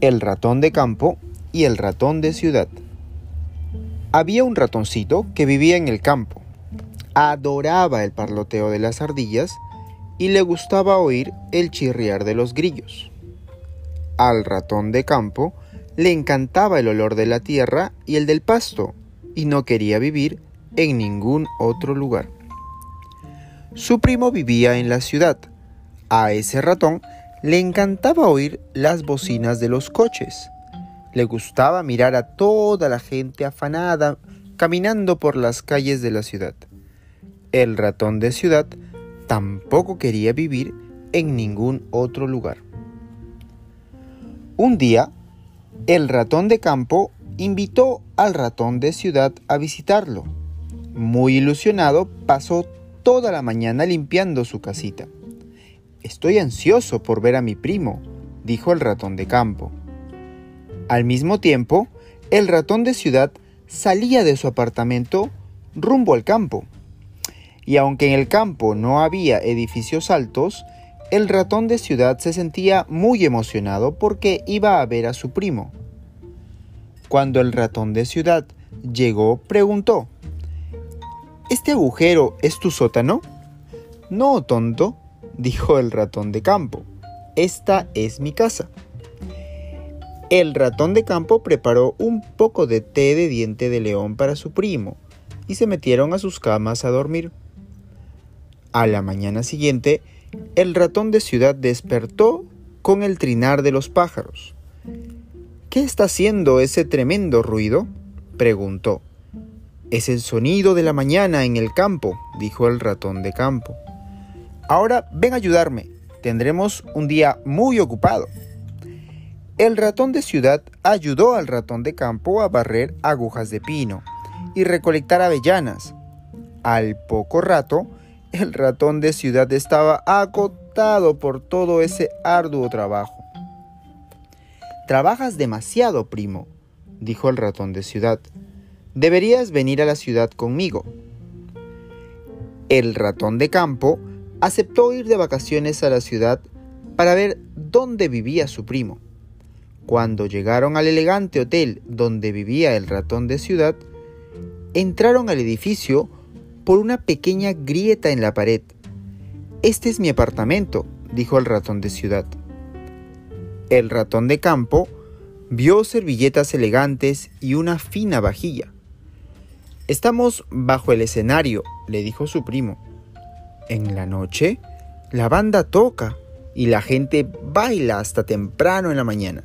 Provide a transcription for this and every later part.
El ratón de campo y el ratón de ciudad. Había un ratoncito que vivía en el campo. Adoraba el parloteo de las ardillas y le gustaba oír el chirriar de los grillos. Al ratón de campo le encantaba el olor de la tierra y el del pasto y no quería vivir en ningún otro lugar. Su primo vivía en la ciudad. A ese ratón le encantaba oír las bocinas de los coches. Le gustaba mirar a toda la gente afanada caminando por las calles de la ciudad. El ratón de ciudad tampoco quería vivir en ningún otro lugar. Un día, el ratón de campo invitó al ratón de ciudad a visitarlo. Muy ilusionado, pasó toda la mañana limpiando su casita. Estoy ansioso por ver a mi primo, dijo el ratón de campo. Al mismo tiempo, el ratón de ciudad salía de su apartamento rumbo al campo. Y aunque en el campo no había edificios altos, el ratón de ciudad se sentía muy emocionado porque iba a ver a su primo. Cuando el ratón de ciudad llegó, preguntó, ¿Este agujero es tu sótano? No, tonto, dijo el ratón de campo. Esta es mi casa. El ratón de campo preparó un poco de té de diente de león para su primo y se metieron a sus camas a dormir. A la mañana siguiente, el ratón de ciudad despertó con el trinar de los pájaros. ¿Qué está haciendo ese tremendo ruido? preguntó. Es el sonido de la mañana en el campo, dijo el ratón de campo. Ahora ven a ayudarme. Tendremos un día muy ocupado. El ratón de ciudad ayudó al ratón de campo a barrer agujas de pino y recolectar avellanas. Al poco rato, el ratón de ciudad estaba acotado por todo ese arduo trabajo. Trabajas demasiado, primo, dijo el ratón de ciudad. Deberías venir a la ciudad conmigo. El ratón de campo aceptó ir de vacaciones a la ciudad para ver dónde vivía su primo. Cuando llegaron al elegante hotel donde vivía el ratón de ciudad, entraron al edificio por una pequeña grieta en la pared. Este es mi apartamento, dijo el ratón de ciudad. El ratón de campo vio servilletas elegantes y una fina vajilla. Estamos bajo el escenario, le dijo su primo. En la noche, la banda toca y la gente baila hasta temprano en la mañana.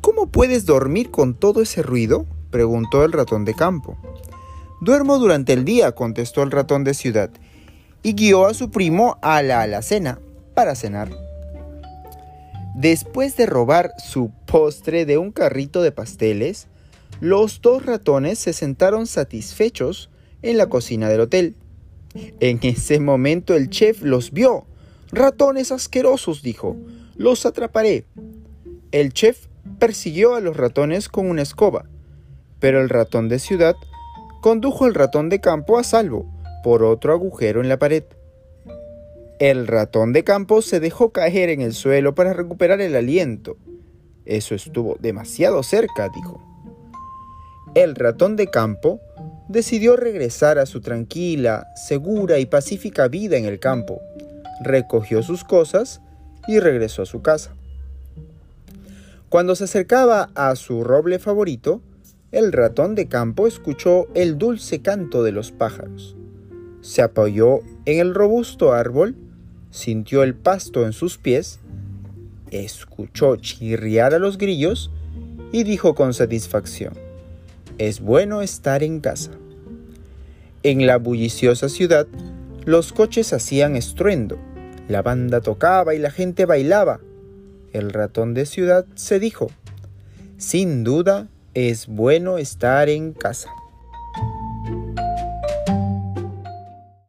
¿Cómo puedes dormir con todo ese ruido? preguntó el ratón de campo. Duermo durante el día, contestó el ratón de ciudad, y guió a su primo a la alacena para cenar. Después de robar su postre de un carrito de pasteles, los dos ratones se sentaron satisfechos en la cocina del hotel. En ese momento el chef los vio. Ratones asquerosos, dijo. Los atraparé. El chef persiguió a los ratones con una escoba, pero el ratón de ciudad condujo al ratón de campo a salvo por otro agujero en la pared. El ratón de campo se dejó caer en el suelo para recuperar el aliento. Eso estuvo demasiado cerca, dijo. El ratón de campo decidió regresar a su tranquila, segura y pacífica vida en el campo. Recogió sus cosas y regresó a su casa. Cuando se acercaba a su roble favorito, el ratón de campo escuchó el dulce canto de los pájaros. Se apoyó en el robusto árbol, sintió el pasto en sus pies, escuchó chirriar a los grillos y dijo con satisfacción, es bueno estar en casa. En la bulliciosa ciudad, los coches hacían estruendo, la banda tocaba y la gente bailaba. El ratón de ciudad se dijo, sin duda es bueno estar en casa.